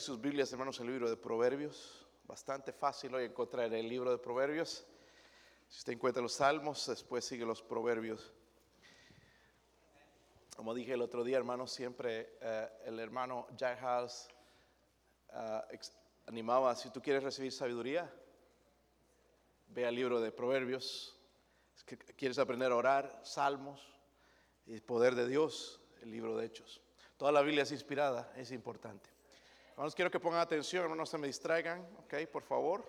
sus Biblias, hermanos, el libro de Proverbios. Bastante fácil hoy encontrar el libro de Proverbios. Si usted encuentra los salmos, después sigue los Proverbios. Como dije el otro día, hermanos, siempre eh, el hermano Jack House eh, animaba, si tú quieres recibir sabiduría, ve al libro de Proverbios. quieres aprender a orar, salmos y poder de Dios, el libro de Hechos. Toda la Biblia es inspirada, es importante. Hermanos, quiero que pongan atención, no se me distraigan, ok, por favor.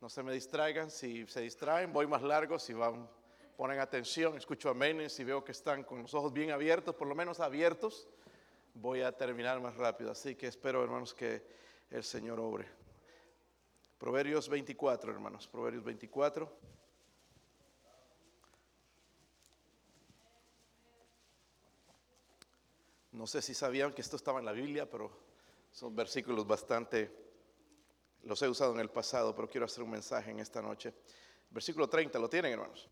No se me distraigan, si se distraen voy más largo, si van, ponen atención, escucho aménes, si veo que están con los ojos bien abiertos, por lo menos abiertos, voy a terminar más rápido. Así que espero, hermanos, que el Señor obre. Proverbios 24, hermanos, Proverbios 24. No sé si sabían que esto estaba en la Biblia, pero son versículos bastante, los he usado en el pasado, pero quiero hacer un mensaje en esta noche. Versículo 30, ¿lo tienen hermanos?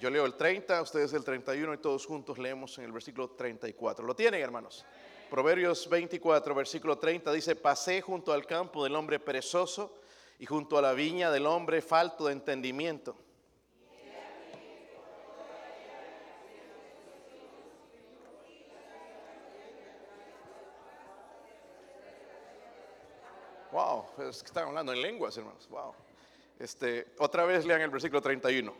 Yo leo el 30, ustedes el 31 y todos juntos leemos en el versículo 34. ¿Lo tienen hermanos? Proverbios 24, versículo 30 dice, pasé junto al campo del hombre perezoso y junto a la viña del hombre falto de entendimiento. Wow, es que están hablando en lenguas, hermanos. Wow. Este, otra vez lean el versículo 31.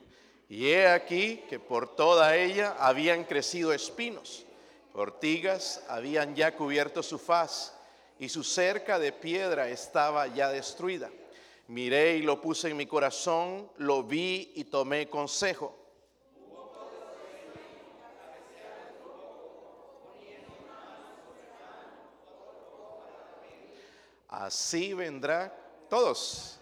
Y he aquí que por toda ella habían crecido espinos, ortigas habían ya cubierto su faz, y su cerca de piedra estaba ya destruida. Miré y lo puse en mi corazón, lo vi y tomé consejo. Así vendrá, todos,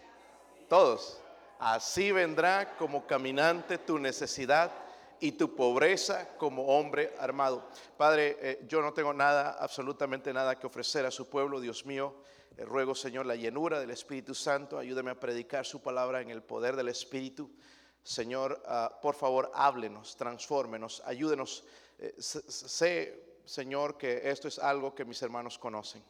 todos, así vendrá como caminante tu necesidad y tu pobreza como hombre armado. Padre, eh, yo no tengo nada, absolutamente nada que ofrecer a su pueblo, Dios mío. Eh, ruego, Señor, la llenura del Espíritu Santo. Ayúdame a predicar su palabra en el poder del Espíritu. Señor, ah, por favor, háblenos, transfórmenos, ayúdenos. Eh, sé, Señor, que esto es algo que mis hermanos conocen.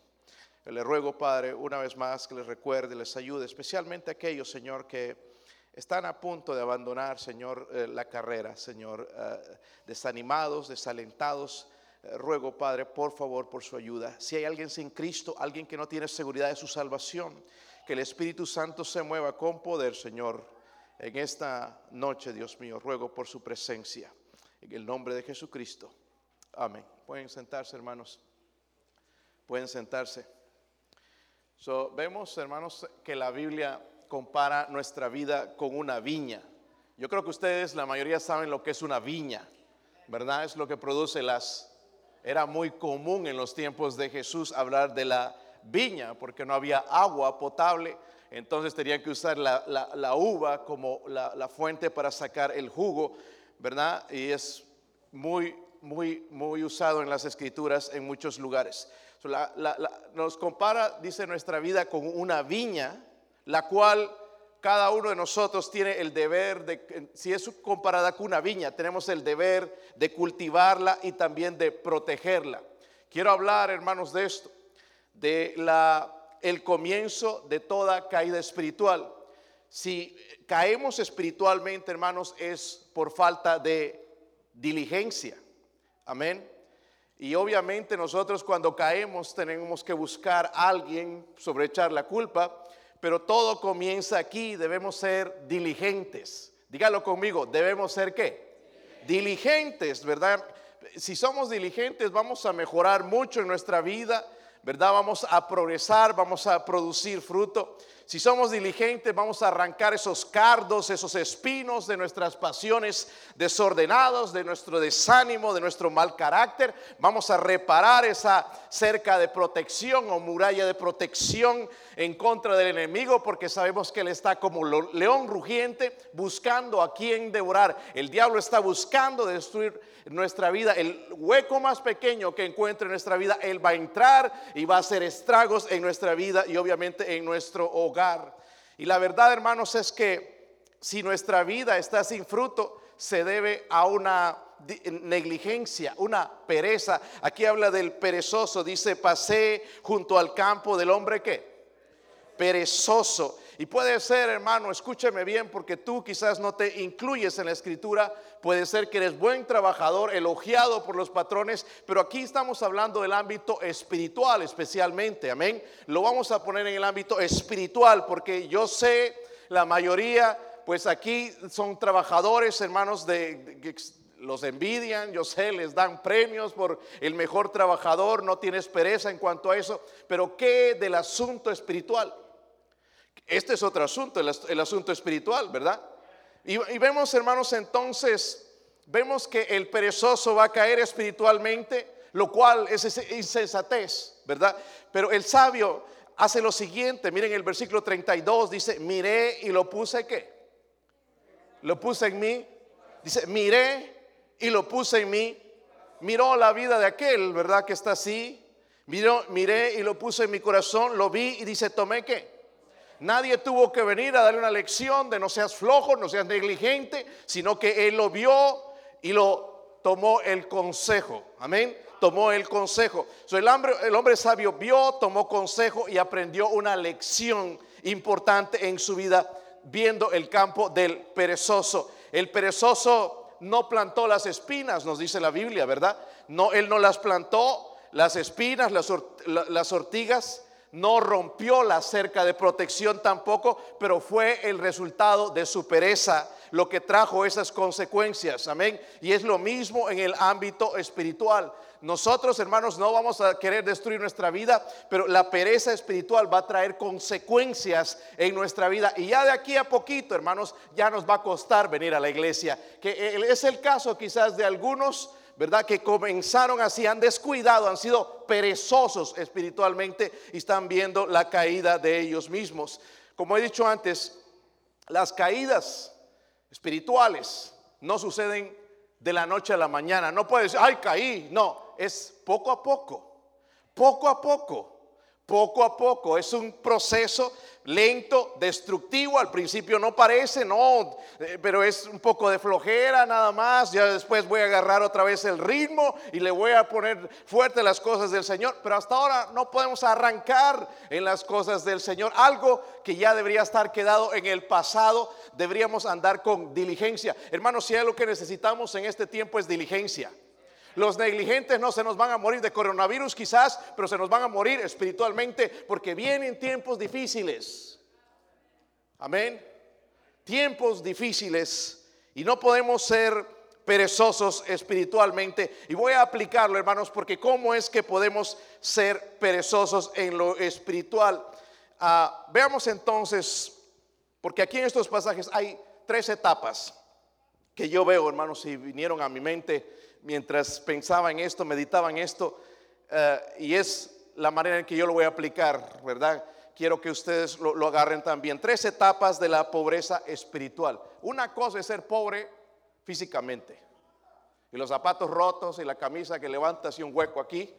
Le ruego, Padre, una vez más que les recuerde, les ayude, especialmente aquellos, Señor, que están a punto de abandonar, Señor, eh, la carrera, Señor, eh, desanimados, desalentados. Eh, ruego, Padre, por favor, por su ayuda. Si hay alguien sin Cristo, alguien que no tiene seguridad de su salvación, que el Espíritu Santo se mueva con poder, Señor, en esta noche, Dios mío. Ruego por su presencia. En el nombre de Jesucristo. Amén. Pueden sentarse, hermanos. Pueden sentarse vemos, hermanos, que la Biblia compara nuestra vida con una viña. Yo creo que ustedes, la mayoría, saben lo que es una viña, ¿verdad? Es lo que produce las... Era muy común en los tiempos de Jesús hablar de la viña, porque no había agua potable, entonces tenían que usar la, uva como la, la, fuente para sacar el jugo, ¿verdad? Y es muy, muy, muy usado en las escrituras en muchos lugares nos compara, dice, nuestra vida con una viña, la cual cada uno de nosotros tiene el deber de, si es comparada con una viña, tenemos el deber de cultivarla y también de protegerla. Quiero hablar, hermanos, de esto, de la, el comienzo de toda caída espiritual. Si caemos espiritualmente, hermanos, es por falta de diligencia. Amén. Y obviamente nosotros cuando caemos tenemos que buscar a alguien sobre echar la culpa, pero todo comienza aquí, debemos ser diligentes. Dígalo conmigo, debemos ser qué? Diligentes, ¿verdad? Si somos diligentes vamos a mejorar mucho en nuestra vida, ¿verdad? Vamos a progresar, vamos a producir fruto. Si somos diligentes, vamos a arrancar esos cardos, esos espinos de nuestras pasiones desordenadas, de nuestro desánimo, de nuestro mal carácter. Vamos a reparar esa cerca de protección o muralla de protección en contra del enemigo, porque sabemos que él está como león rugiente buscando a quien devorar. El diablo está buscando destruir nuestra vida. El hueco más pequeño que encuentre en nuestra vida, él va a entrar y va a hacer estragos en nuestra vida y obviamente en nuestro hogar. Y la verdad, hermanos, es que si nuestra vida está sin fruto, se debe a una negligencia, una pereza. Aquí habla del perezoso, dice, pasé junto al campo del hombre que perezoso. Y puede ser, hermano, escúcheme bien, porque tú quizás no te incluyes en la escritura, puede ser que eres buen trabajador, elogiado por los patrones, pero aquí estamos hablando del ámbito espiritual especialmente, amén. Lo vamos a poner en el ámbito espiritual, porque yo sé, la mayoría, pues aquí son trabajadores, hermanos, de, los envidian, yo sé, les dan premios por el mejor trabajador, no tienes pereza en cuanto a eso, pero ¿qué del asunto espiritual? Este es otro asunto, el, asunto espiritual, ¿verdad? Y, y, vemos, hermanos, entonces, vemos que el perezoso va a caer espiritualmente, lo cual es insensatez, ¿verdad? Pero el sabio hace lo siguiente, miren el versículo 32, dice, miré y lo puse, ¿qué? Lo puse en mí, dice, miré y lo puse en mí. Miró la vida de aquel, ¿verdad? Que está así. Miró, miré y lo puse en mi corazón, lo vi y dice, tomé qué. Nadie tuvo que venir a darle una lección de no seas flojo, no seas negligente, sino que él lo vio y lo tomó el consejo. Amén. Tomó el consejo. el, hombre, el hombre sabio vio, tomó consejo y aprendió una lección importante en su vida viendo el campo del perezoso. El perezoso no plantó las espinas, nos dice la Biblia, ¿verdad? No, él no las plantó, las espinas, las, ortigas, no rompió la cerca de protección tampoco, pero fue el resultado de su pereza lo que trajo esas consecuencias. Amén. Y es lo mismo en el ámbito espiritual. Nosotros, hermanos, no vamos a querer destruir nuestra vida, pero la pereza espiritual va a traer consecuencias en nuestra vida. Y ya de aquí a poquito, hermanos, ya nos va a costar venir a la iglesia. Que es el caso quizás de algunos, ¿verdad? Que comenzaron así, han descuidado, han sido perezosos espiritualmente y están viendo la caída de ellos mismos. Como he dicho antes, las caídas espirituales no suceden de la noche a la mañana. No puedes decir, ay, caí. No, es poco a poco, poco a poco, poco a poco. Es un proceso lento, destructivo. Al principio no parece, no, eh, pero es un poco de flojera nada más. Ya después voy a agarrar otra vez el ritmo y le voy a poner fuerte las cosas del Señor. Pero hasta ahora no podemos arrancar en las cosas del Señor. Algo que ya debería estar quedado en el pasado, deberíamos andar con diligencia. Hermanos, si hay lo que necesitamos en este tiempo es diligencia. Los negligentes no se nos van a morir de coronavirus quizás, pero se nos van a morir espiritualmente porque vienen tiempos difíciles. Amén. Tiempos difíciles y no podemos ser perezosos espiritualmente. Y voy a aplicarlo, hermanos, porque ¿cómo es que podemos ser perezosos en lo espiritual? Ah, veamos entonces, porque aquí en estos pasajes hay tres etapas que yo veo, hermanos, y vinieron a mi mente mientras pensaba en esto, meditaba en esto, eh, y es la manera en que yo lo voy a aplicar, ¿verdad? Quiero que ustedes lo, lo agarren también. Tres etapas de la pobreza espiritual. Una cosa es ser pobre físicamente. Y los zapatos rotos y la camisa que levanta así un hueco aquí.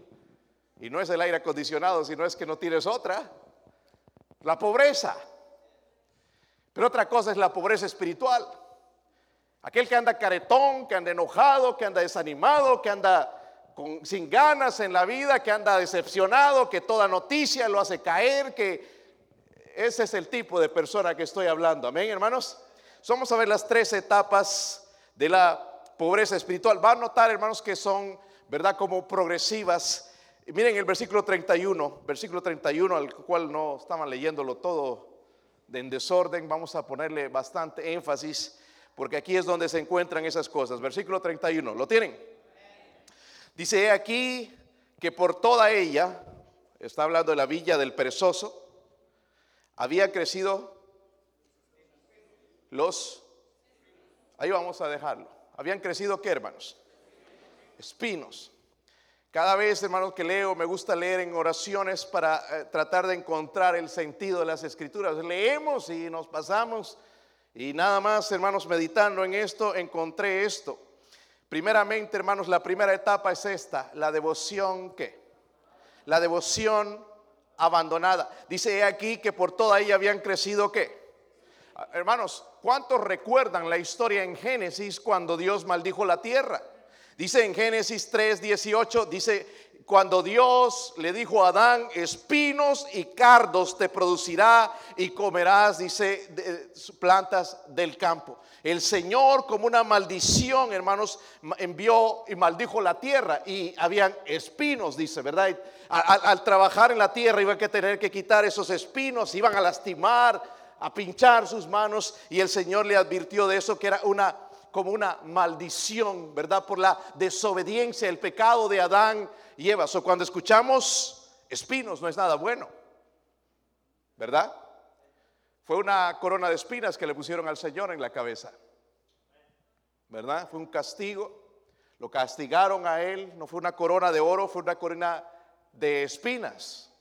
Y no es el aire acondicionado, sino es que no tienes otra. La pobreza. Pero otra cosa es la pobreza espiritual. Aquel que anda caretón, que anda enojado, que anda desanimado, que anda sin ganas en la vida, que anda decepcionado, que toda noticia lo hace caer, que ese es el tipo de persona que estoy hablando. Amén, hermanos. Vamos a ver las tres etapas de la pobreza espiritual. Va a notar, hermanos, que son, ¿verdad?, como progresivas. Miren el versículo 31, versículo 31, al cual no estaban leyéndolo todo en desorden, vamos a ponerle bastante énfasis porque aquí es donde se encuentran esas cosas. Versículo 31, ¿lo tienen? Dice aquí que por toda ella, está hablando de la villa del perezoso, había crecido los, ahí vamos a dejarlo, habían crecido qué hermanos? Espinos. Cada vez, hermanos, que leo, me gusta leer en oraciones para eh, tratar de encontrar el sentido de las escrituras. Leemos y nos pasamos y nada más, hermanos, meditando en esto, encontré esto. Primeramente, hermanos, la primera etapa es esta, la devoción ¿qué? La devoción abandonada. Dice aquí que por toda ella habían crecido qué? Hermanos, ¿cuántos recuerdan la historia en Génesis cuando Dios maldijo la tierra? Dice en Génesis 3, 18, dice, cuando Dios le dijo a Adán, espinos y cardos te producirá y comerás, dice, plantas del campo. El Señor como una maldición, hermanos, envió y maldijo la tierra y habían espinos, dice, ¿verdad? Al, al trabajar en la tierra iban a tener que quitar esos espinos, iban a lastimar, a pinchar sus manos y el Señor le advirtió de eso que era una como una maldición, ¿verdad? Por la desobediencia, el pecado de Adán y Eva. O cuando escuchamos espinos no es nada bueno, ¿verdad? Fue una corona de espinas que le pusieron al Señor en la cabeza, ¿verdad? Fue un castigo. Lo castigaron a él, no fue una corona de oro, fue una corona de espinas.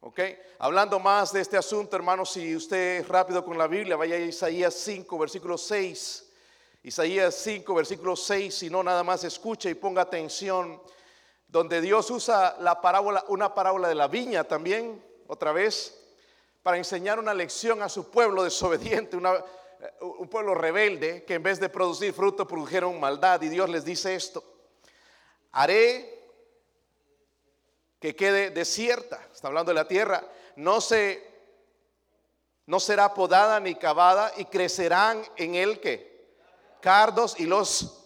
¿Ok? Hablando más de este asunto, hermanos, si usted es rápido con la Biblia, vaya a Isaías 5, versículo 6. Isaías 5, versículo 6, si no nada más escuche y ponga atención, donde Dios usa la parábola, una parábola de la viña también, otra vez, para enseñar una lección a su pueblo desobediente, eh, un pueblo rebelde que en vez de producir fruto produjeron maldad. Y Dios les dice esto, haré que quede desierta, está hablando de la tierra, no se no será podada ni cavada y crecerán en él que cardos y los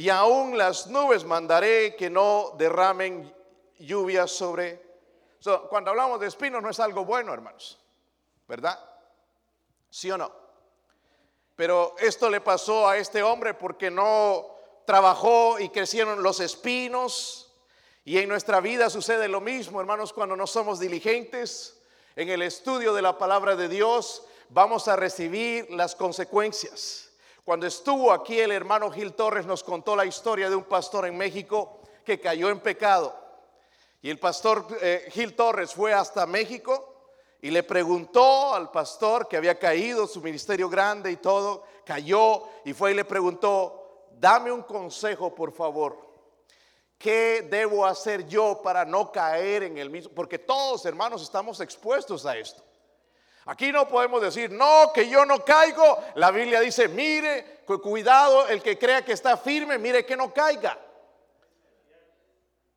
y aún las nubes mandaré que no derramen lluvia sobre. cuando hablamos de espinos no es algo bueno, hermanos, ¿verdad? ¿Sí o no? Pero esto le pasó a este hombre porque no trabajó y crecieron los espinos. Y en nuestra vida sucede lo mismo, hermanos, cuando no somos diligentes en el estudio de la palabra de Dios, vamos a recibir las consecuencias. Cuando estuvo aquí el hermano Gil Torres nos contó la historia de un pastor en México que cayó en pecado. Y el pastor eh, Gil Torres fue hasta México y le preguntó al pastor que había caído, su ministerio grande y todo, cayó y fue y le preguntó, dame un consejo por favor. ¿Qué debo hacer yo para no caer en el mismo? Porque todos hermanos estamos expuestos a esto. Aquí no podemos decir, no, que yo no caigo. La Biblia dice, mire, cuidado, el que crea que está firme, mire que no caiga.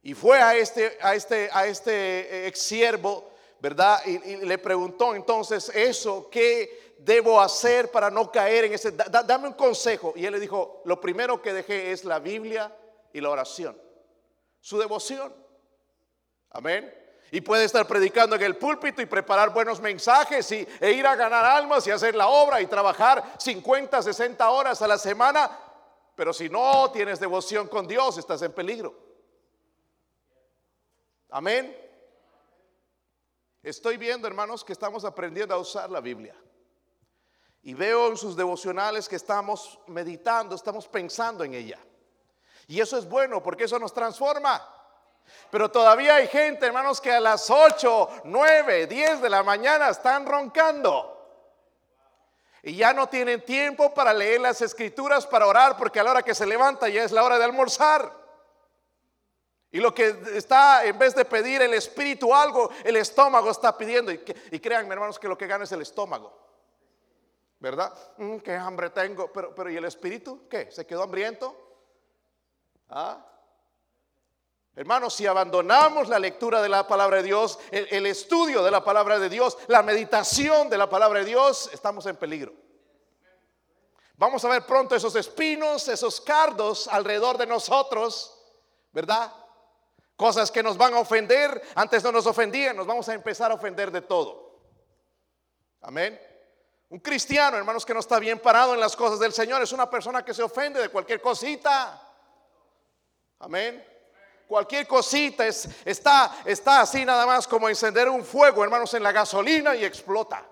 Y fue a este, a este, a este eh, ex siervo, ¿verdad? Y, le preguntó entonces eso, ¿qué debo hacer para no caer en ese? dame un consejo. Y él le dijo, lo primero que dejé es la Biblia y la oración, su devoción. Amén. Y puede estar predicando en el púlpito y preparar buenos mensajes y, e ir a ganar almas y hacer la obra y trabajar 50, 60 horas a la semana. Pero si no tienes devoción con Dios, estás en peligro. Amén. Estoy viendo, hermanos, que estamos aprendiendo a usar la Biblia. Y veo en sus devocionales que estamos meditando, estamos pensando en ella. Y eso es bueno porque eso nos transforma. Pero todavía hay gente, hermanos, que a las 8, 9, 10 de la mañana están roncando. Y ya no tienen tiempo para leer las escrituras, para orar, porque a la hora que se levanta ya es la hora de almorzar. Y lo que está, en vez de pedir el espíritu algo, el estómago está pidiendo. Y, créanme, hermanos, que lo que gana es el estómago. ¿Verdad? Mm, qué hambre tengo. Pero, pero ¿y el espíritu? ¿Qué? ¿Se quedó hambriento? ¿Ah? Hermanos, si abandonamos la lectura de la palabra de Dios, el, estudio de la palabra de Dios, la meditación de la palabra de Dios, estamos en peligro. Vamos a ver pronto esos espinos, esos cardos alrededor de nosotros, ¿verdad? Cosas que nos van a ofender, antes no nos ofendían, nos vamos a empezar a ofender de todo. Amén. Un cristiano, hermanos, que no está bien parado en las cosas del Señor, es una persona que se ofende de cualquier cosita. Amén. Cualquier cosita es, está, está así nada más como encender un fuego, hermanos, en la gasolina y explota.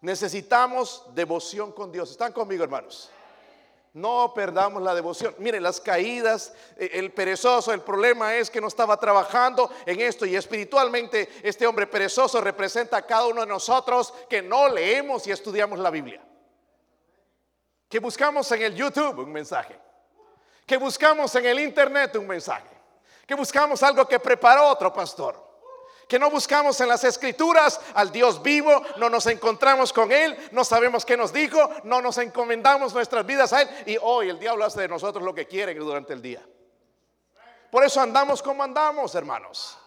Necesitamos devoción con Dios. ¿Están conmigo, hermanos? No perdamos la devoción. Miren, las caídas, eh, el perezoso, el problema es que no estaba trabajando en esto y espiritualmente este hombre perezoso representa a cada uno de nosotros que no leemos y estudiamos la Biblia. Que buscamos en el YouTube un mensaje que buscamos en el internet un mensaje, que buscamos algo que preparó otro pastor, que no buscamos en las escrituras al Dios vivo, no nos encontramos con Él, no sabemos qué nos dijo, no nos encomendamos nuestras vidas a Él y hoy el diablo hace de nosotros lo que quiere durante el día. Por eso andamos como andamos, hermanos.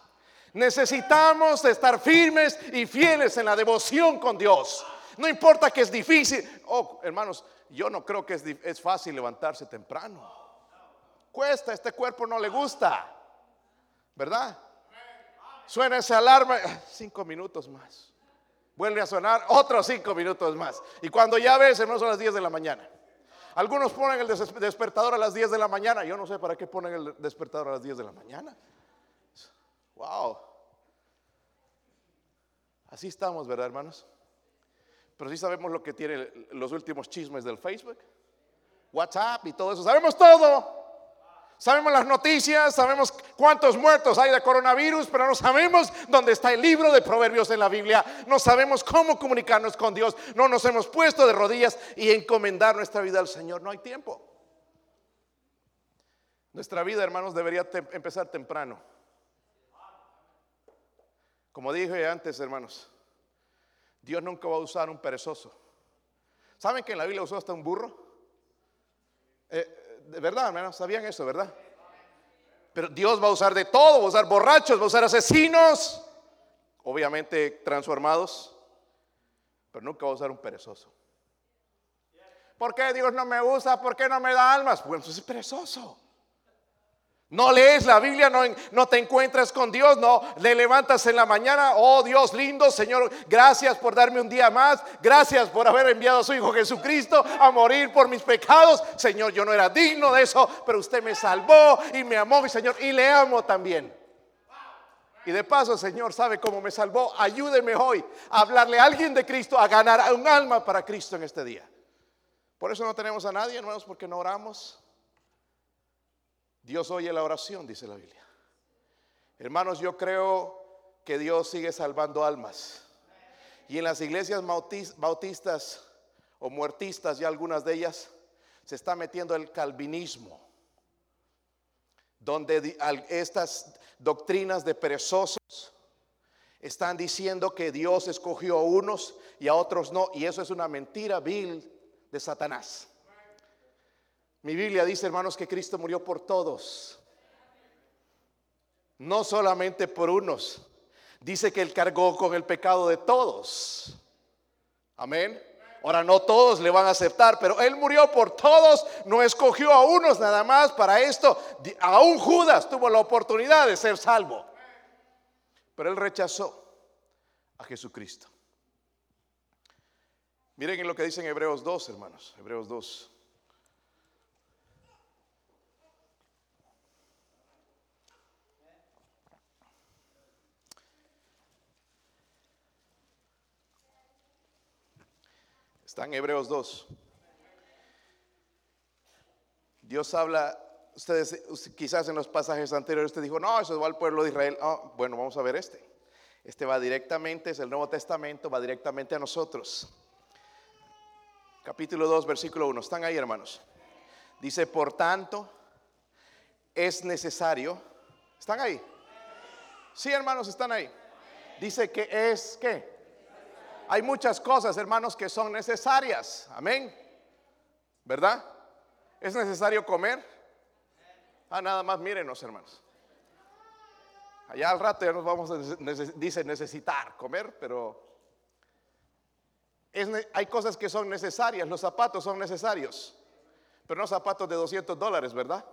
Necesitamos estar firmes y fieles en la devoción con Dios. No importa que es difícil. Oh, hermanos, yo no creo que es, es fácil levantarse temprano. Cuesta, este cuerpo no le gusta. ¿Verdad? Suena esa alarma, cinco minutos más. Vuelve a sonar otros cinco minutos más. Y cuando ya ves, hermanos, son las 10 de la mañana. Algunos ponen el despertador a las 10 de la mañana. Yo no sé para qué ponen el despertador a las 10 de la mañana. Wow. Así estamos, ¿verdad, hermanos? Pero sí sabemos lo que tiene los últimos chismes del Facebook, WhatsApp y todo eso. Sabemos todo. Sabemos las noticias, sabemos cuántos muertos hay de coronavirus, pero no sabemos dónde está el libro de Proverbios en la Biblia. No sabemos cómo comunicarnos con Dios. No nos hemos puesto de rodillas y encomendar nuestra vida al Señor. No hay tiempo. Nuestra vida, hermanos, debería empezar temprano. Como dije antes, hermanos, Dios nunca va a usar un perezoso. ¿Saben que en la Biblia usó hasta un burro? Eh, de verdad, hermanos, sabían eso, ¿verdad? Pero Dios va a usar de todo, va a usar borrachos, va a usar asesinos, obviamente transformados, pero nunca va a usar un perezoso. ¿Por qué Dios no me usa? ¿Por qué no me da almas? Pues es perezoso. No lees la Biblia, no, te encuentras con Dios, no le levantas en la mañana, oh Dios lindo, Señor, gracias por darme un día más, gracias por haber enviado a su Hijo Jesucristo a morir por mis pecados. Señor, yo no era digno de eso, pero usted me salvó y me amó, mi Señor, y le amo también. Y de paso, Señor, sabe cómo me salvó. Ayúdeme hoy a hablarle a alguien de Cristo, a ganar un alma para Cristo en este día. Por eso no tenemos a nadie, hermanos, porque no oramos. Dios oye la oración, dice la Biblia. Hermanos, yo creo que Dios sigue salvando almas. Y en las iglesias bautistas o muertistas, ya algunas de ellas, se está metiendo el calvinismo, donde estas doctrinas de perezosos están diciendo que Dios escogió a unos y a otros no, y eso es una mentira vil de Satanás. Mi Biblia dice, hermanos, que Cristo murió por todos. No solamente por unos. Dice que Él cargó con el pecado de todos. Amén. Ahora no todos le van a aceptar, pero Él murió por todos, no escogió a unos nada más para esto. Aún Judas tuvo la oportunidad de ser salvo, pero Él rechazó a Jesucristo. Miren en lo que dice en Hebreos 2, hermanos, Hebreos 2. Está en Hebreos 2. Dios habla, ustedes quizás en los pasajes anteriores usted dijo, no, eso va al pueblo de Israel. Oh, bueno, vamos a ver este. Este va directamente, es el Nuevo Testamento, va directamente a nosotros. Capítulo 2, versículo 1. ¿Están ahí, hermanos? Dice, por tanto, es necesario. ¿Están ahí? Sí, hermanos, están ahí. Dice que es, ¿qué? Hay muchas cosas, hermanos, que son necesarias. Amén. ¿Verdad? ¿Es necesario comer? Ah, nada más mírenos, hermanos. Allá al rato ya nos vamos a, dice necesitar comer, pero hay cosas que son necesarias. Los zapatos son necesarios, pero no zapatos de 200 dólares, ¿verdad?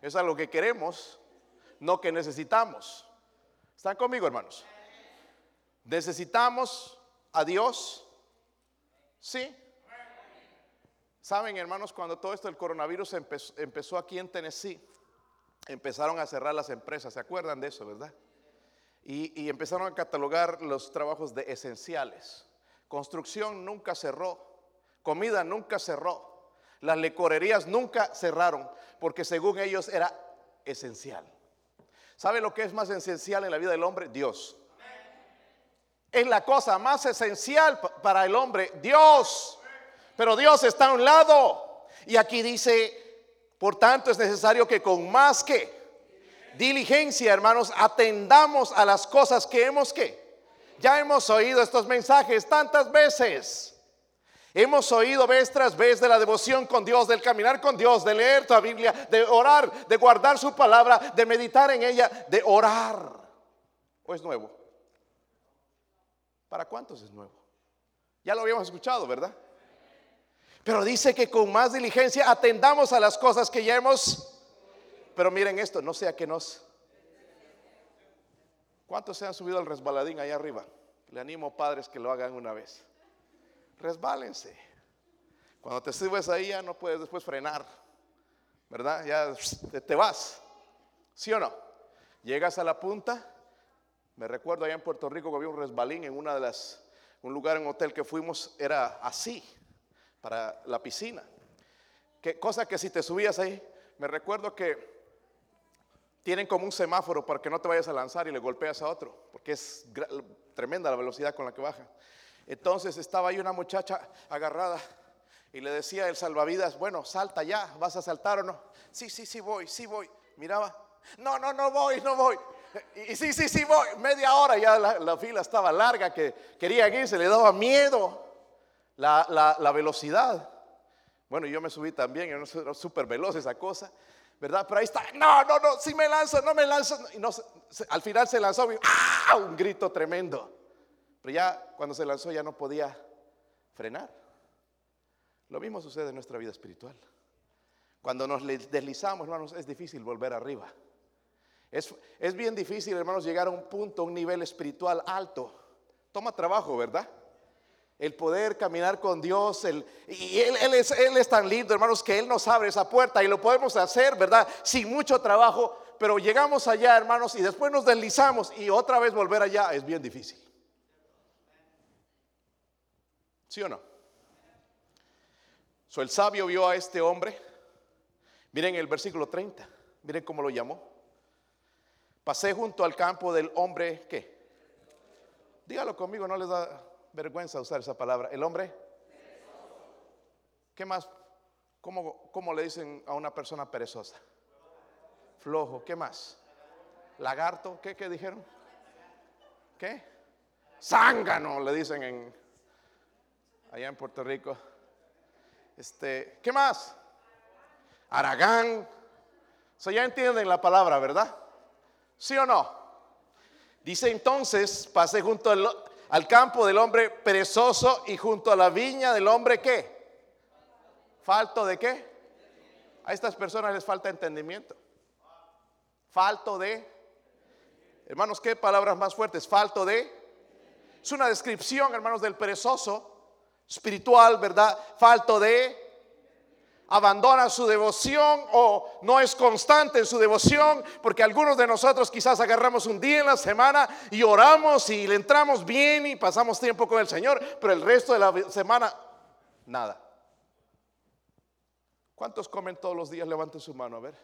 Es algo que queremos, no que necesitamos. ¿Están conmigo, hermanos? Necesitamos a Dios? Sí. Saben, hermanos, cuando todo esto del coronavirus empezó, aquí en Tennessee, empezaron a cerrar las empresas, ¿se acuerdan de eso, verdad? Y, empezaron a catalogar los trabajos de esenciales. Construcción nunca cerró, comida nunca cerró, las lecorerías nunca cerraron, porque según ellos era esencial. ¿Sabe lo que es más esencial en la vida del hombre? Dios es la cosa más esencial para el hombre, Dios. Pero Dios está a un lado. Y aquí dice, por tanto es necesario que con más que Diligencia, hermanos, atendamos a las cosas que hemos que. Ya hemos oído estos mensajes tantas veces. Hemos oído vez tras vez de la devoción con Dios, del caminar con Dios, de leer tu Biblia, de orar, de guardar su palabra, de meditar en ella, de orar. ¿O es nuevo? ¿Para cuántos es nuevo? Ya lo habíamos escuchado, ¿verdad? Pero dice que con más diligencia atendamos a las cosas que ya hemos... Pero miren esto, no sea que nos... ¿Cuántos se han subido al resbaladín ahí arriba? Le animo padres que lo hagan una vez resbálense. Cuando te subes ahí ya no puedes después frenar, ¿verdad? Ya te, vas, ¿sí o no? Llegas a la punta. Me recuerdo allá en Puerto Rico que había un resbalín en una de las, un lugar en un hotel que fuimos era así, para la piscina. Que, cosa que si te subías ahí, me recuerdo que tienen como un semáforo para que no te vayas a lanzar y le golpeas a otro, porque es tremenda la velocidad con la que baja. Entonces estaba ahí una muchacha agarrada y le decía el salvavidas, bueno, salta ya, ¿vas a saltar o no? Sí, sí, sí voy, sí voy. Miraba, no, no, no voy, no voy. Y, sí, sí, sí voy. Media hora ya la, fila estaba larga, que quería irse, le daba miedo la, la, velocidad. Bueno, yo me subí también, era súper veloz esa cosa, ¿verdad? Pero ahí está, no, no, no, si me lanzo, no me lanzo. Y no, al final se lanzó ¡ah! un grito tremendo. Pero ya cuando se lanzó ya no podía frenar. Lo mismo sucede en nuestra vida espiritual. Cuando nos deslizamos, hermanos, es difícil volver arriba. Es, es bien difícil, hermanos, llegar a un punto, un nivel espiritual alto. Toma trabajo, ¿verdad? El poder caminar con Dios, el, y él, él, es, él es tan lindo, hermanos, que Él nos abre esa puerta y lo podemos hacer, ¿verdad? Sin mucho trabajo, pero llegamos allá, hermanos, y después nos deslizamos y otra vez volver allá es bien difícil. ¿Sí o no? So, el sabio vio a este hombre. Miren el versículo 30. Miren cómo lo llamó. Pasé junto al campo del hombre, ¿qué? Dígalo conmigo, no les da vergüenza usar esa palabra. El hombre. ¿Qué más? ¿Cómo, cómo le dicen a una persona perezosa? Flojo. ¿Qué más? Lagarto. ¿Qué, qué dijeron? ¿Qué? Zángano, le dicen en, allá en Puerto Rico. Este, ¿qué más? Aragán. So ya entienden la palabra, ¿verdad? ¿Sí o no? Dice entonces, pasé junto al, campo del hombre perezoso y junto a la viña del hombre ¿qué? ¿Falto de qué? A estas personas les falta entendimiento. Falto de, hermanos, ¿qué palabras más fuertes? Falto de, es una descripción, hermanos, del perezoso espiritual, ¿verdad? Falto de abandona su devoción o no es constante en su devoción, porque algunos de nosotros quizás agarramos un día en la semana y oramos y le entramos bien y pasamos tiempo con el Señor, pero el resto de la semana, nada. ¿Cuántos comen todos los días? Levanten su mano, a ver.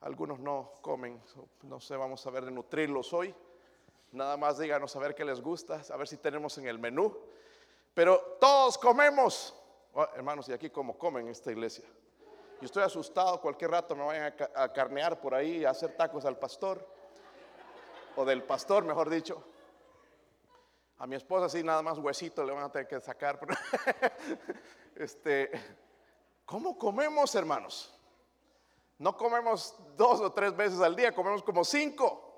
Algunos no comen, no sé, vamos a ver de nutrirlos hoy. Nada más díganos a ver qué les gusta, a ver si tenemos en el menú. Pero todos comemos. Oh, hermanos, y aquí como comen en esta iglesia. Y estoy asustado, cualquier rato me vayan a, carnear por ahí, a hacer tacos al pastor. O del pastor, mejor dicho. A mi esposa sí, nada más huesito le van a tener que sacar. este, ¿Cómo comemos, hermanos? No comemos dos o tres veces al día, comemos como cinco.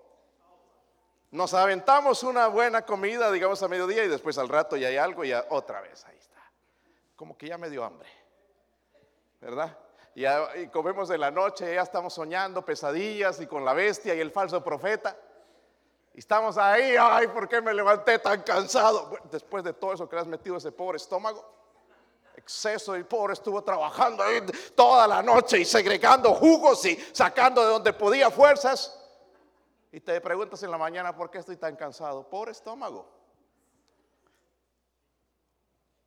Nos aventamos una buena comida, digamos a mediodía, y después al rato ya hay algo y otra vez, ahí está. Como que ya me dio hambre, ¿verdad? y comemos de la noche, ya estamos soñando pesadillas y con la bestia y el falso profeta. Y estamos ahí, ay, ¿por qué me levanté tan cansado? después de todo eso que le has metido ese pobre estómago, exceso, el pobre estuvo trabajando toda la noche y segregando jugos y sacando de donde podía fuerzas. Y te preguntas en la mañana, ¿por qué estoy tan cansado? Por estómago.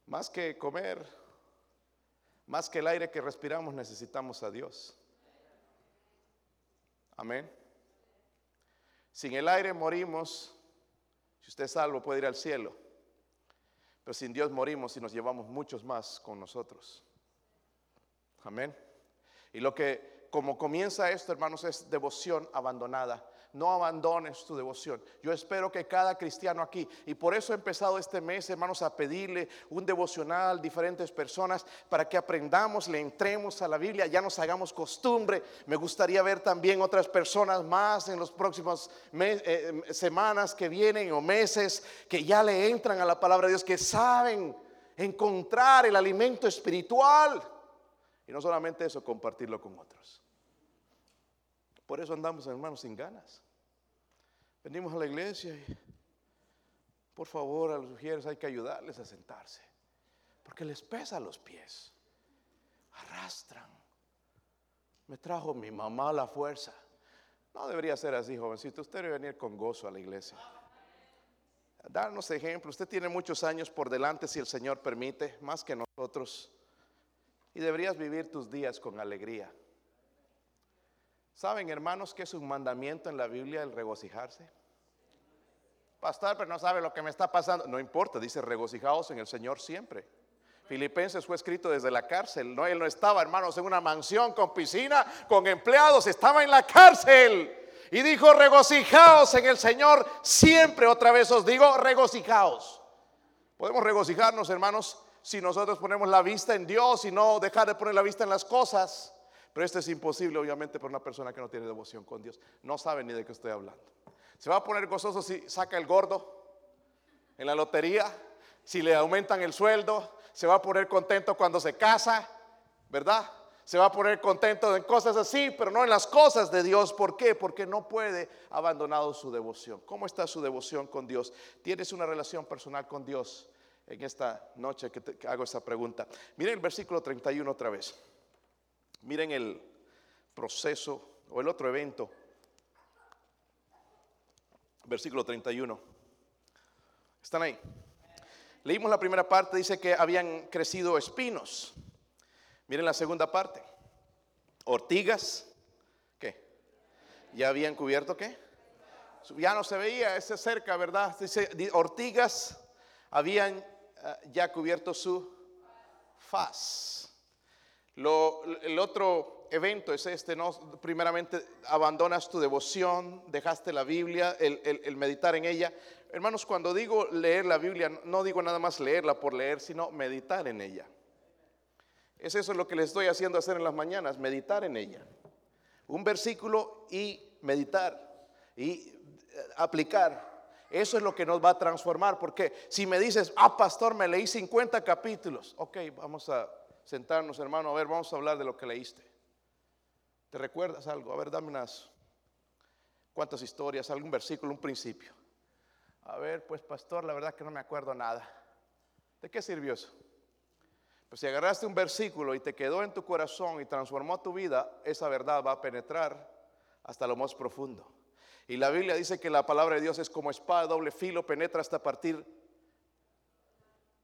Más que comer, más que el aire que respiramos, necesitamos a Dios. Amén. Sin el aire morimos. Si usted es salvo, puede ir al cielo. Pero sin Dios morimos y nos llevamos muchos más con nosotros. Amén. Y lo que como comienza esto, hermanos, es devoción abandonada. No abandones tu devoción. Yo espero que cada cristiano aquí, y por eso he empezado este mes, hermanos, a pedirle un devocional, diferentes personas, para que aprendamos, le entremos a la Biblia, ya nos hagamos costumbre. Me gustaría ver también otras personas más en los próximos eh, semanas que vienen o meses, que ya le entran a la palabra de Dios, que saben encontrar el alimento espiritual. Y no solamente eso, compartirlo con otros. Por eso andamos, hermanos, sin ganas. Venimos a la iglesia y, por favor, a los mujeres hay que ayudarles a sentarse. Porque les pesa los pies. Arrastran. Me trajo mi mamá a la fuerza. No debería ser así, jovencito. Usted debe venir con gozo a la iglesia. Darnos ejemplo. Usted tiene muchos años por delante, si el Señor permite, más que nosotros. Y deberías vivir tus días con alegría. ¿Saben, hermanos, que es un mandamiento en la Biblia el regocijarse? Pastor, pero no sabe lo que me está pasando. No importa, dice regocijaos en el Señor siempre. Filipenses fue escrito desde la cárcel. No, él no estaba, hermanos, en una mansión con piscina, con empleados, estaba en la cárcel. Y dijo, regocijaos en el Señor siempre. Otra vez os digo, regocijaos. Podemos regocijarnos, hermanos, si nosotros ponemos la vista en Dios y no dejar de poner la vista en las cosas. Pero esto es imposible, obviamente, para una persona que no tiene devoción con Dios. No sabe ni de qué estoy hablando. Se va a poner gozoso si saca el gordo en la lotería, si le aumentan el sueldo, se va a poner contento cuando se casa, ¿verdad? Se va a poner contento en cosas así, pero no en las cosas de Dios. ¿Por qué? Porque no puede abandonado su devoción. ¿Cómo está su devoción con Dios? ¿Tienes una relación personal con Dios? En esta noche que, te, hago esta pregunta. Miren el versículo 31 otra vez. Miren el proceso o el otro evento. Versículo 31. ¿Están ahí? Leímos la primera parte, dice que habían crecido espinos. Miren la segunda parte. Ortigas, ¿qué? ¿Ya habían cubierto qué? Ya no se veía, ese cerca, ¿verdad? Dice, ortigas habían eh, ya cubierto su faz el otro evento es este, ¿no? Primeramente abandonas tu devoción, dejaste la Biblia, el, meditar en ella. Hermanos, cuando digo leer la Biblia, no digo nada más leerla por leer, sino meditar en ella. Es eso lo que les estoy haciendo hacer en las mañanas, meditar en ella. Un versículo y meditar y eh, aplicar. Eso es lo que nos va a transformar, porque si me dices, ah, pastor, me leí 50 capítulos, ok, vamos a sentarnos, hermano, a ver, vamos a hablar de lo que leíste. ¿Te recuerdas algo? A ver, dame unas cuantas historias, algún versículo, un principio. A ver, pues pastor, la verdad que no me acuerdo nada. ¿De qué sirvió eso? Pues si agarraste un versículo y te quedó en tu corazón y transformó tu vida, esa verdad va a penetrar hasta lo más profundo. Y la Biblia dice que la palabra de Dios es como espada doble filo, penetra hasta partir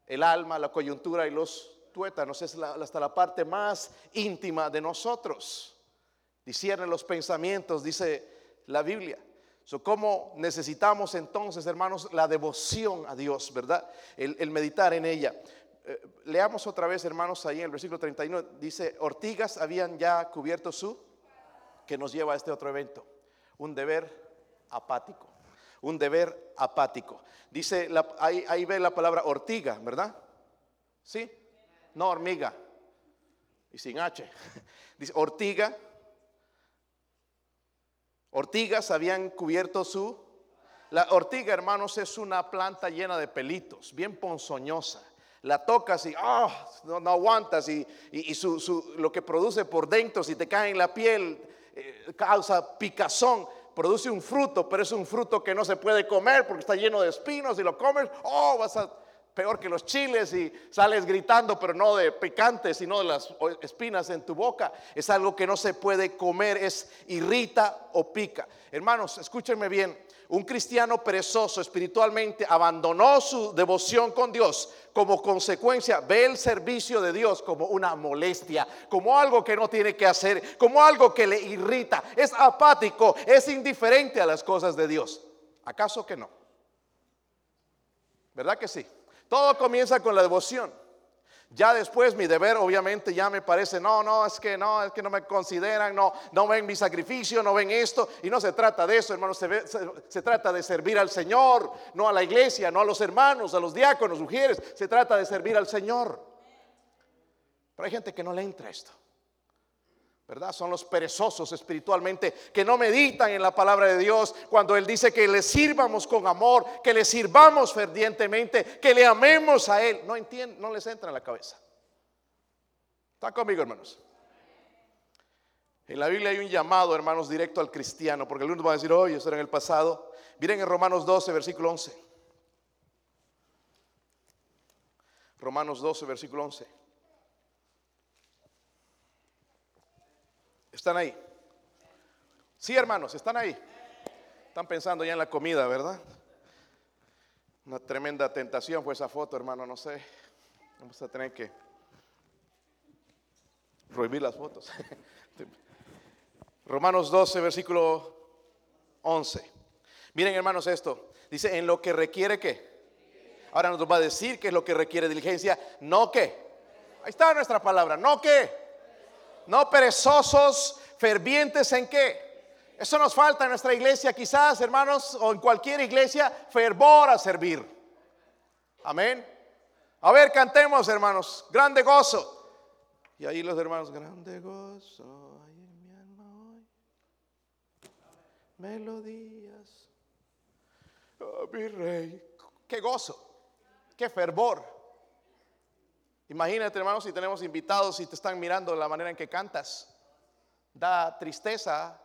el alma, la coyuntura y los tuétanos, es hasta la parte más íntima de nosotros. Discierne los pensamientos, dice la Biblia. So, ¿Cómo necesitamos entonces, hermanos, la devoción a Dios, verdad? El, meditar en ella. Eh, leamos otra vez, hermanos, ahí en el versículo 31, dice, ortigas habían ya cubierto su, que nos lleva a este otro evento, un deber apático, un deber apático. Dice, ahí, ahí ve la palabra ortiga, ¿verdad? ¿Sí? No hormiga, y sin H. Dice, ortiga. Ortigas habían cubierto su... La ortiga, hermanos, es una planta llena de pelitos, bien ponzoñosa. La tocas y ah, no, aguantas y, su, lo que produce por dentro, si te cae en la piel, eh, causa picazón produce un fruto, pero es un fruto que no se puede comer porque está lleno de espinos y lo comes, oh, vas a peor que los chiles y sales gritando, pero no de picante, sino de las espinas en tu boca. Es algo que no se puede comer, es irrita o pica. Hermanos, escúchenme bien. Un cristiano perezoso espiritualmente abandonó su devoción con Dios. Como consecuencia, ve el servicio de Dios como una molestia, como algo que no tiene que hacer, como algo que le irrita. Es apático, es indiferente a las cosas de Dios. ¿Acaso que no? ¿Verdad que sí? Todo comienza con la devoción. Ya después mi deber obviamente ya me parece, no, no, es que no, es que no me consideran, no, no ven mi sacrificio, no ven esto. Y no se trata de eso, hermanos, se, se, trata de servir al Señor, no a la iglesia, no a los hermanos, a los diáconos, mujeres, se trata de servir al Señor. Pero hay gente que no le entra esto. ¿Verdad? Son los perezosos espiritualmente que no meditan en la palabra de Dios cuando Él dice que le sirvamos con amor, que le sirvamos fervientemente, que le amemos a Él. No entienden, no les entra en la cabeza. ¿Está conmigo, hermanos? En la Biblia hay un llamado, hermanos, directo al cristiano, porque algunos van a decir, oye, eso era en el pasado. Miren en Romanos 12, versículo 11. Romanos 12, versículo 11. ¿Están ahí? Sí, hermanos, están ahí. Están pensando ya en la comida, ¿verdad? Una tremenda tentación fue esa foto, hermano, no sé. Vamos a tener que prohibir las fotos. Romanos 12, versículo 11. Miren, hermanos, esto. Dice, en lo que requiere qué. Ahora nos va a decir qué es lo que requiere diligencia. No qué. Ahí está nuestra palabra. No qué no perezosos, fervientes en qué. Eso nos falta en nuestra iglesia, quizás, hermanos, o en cualquier iglesia, fervor a servir. Amén. A ver, cantemos, hermanos, grande gozo. Y ahí los hermanos, grande gozo en mi alma hoy. Melodías. Oh, mi rey. Qué gozo, qué fervor. Imagínate, hermanos, si tenemos invitados y te están mirando la manera en que cantas. Da tristeza.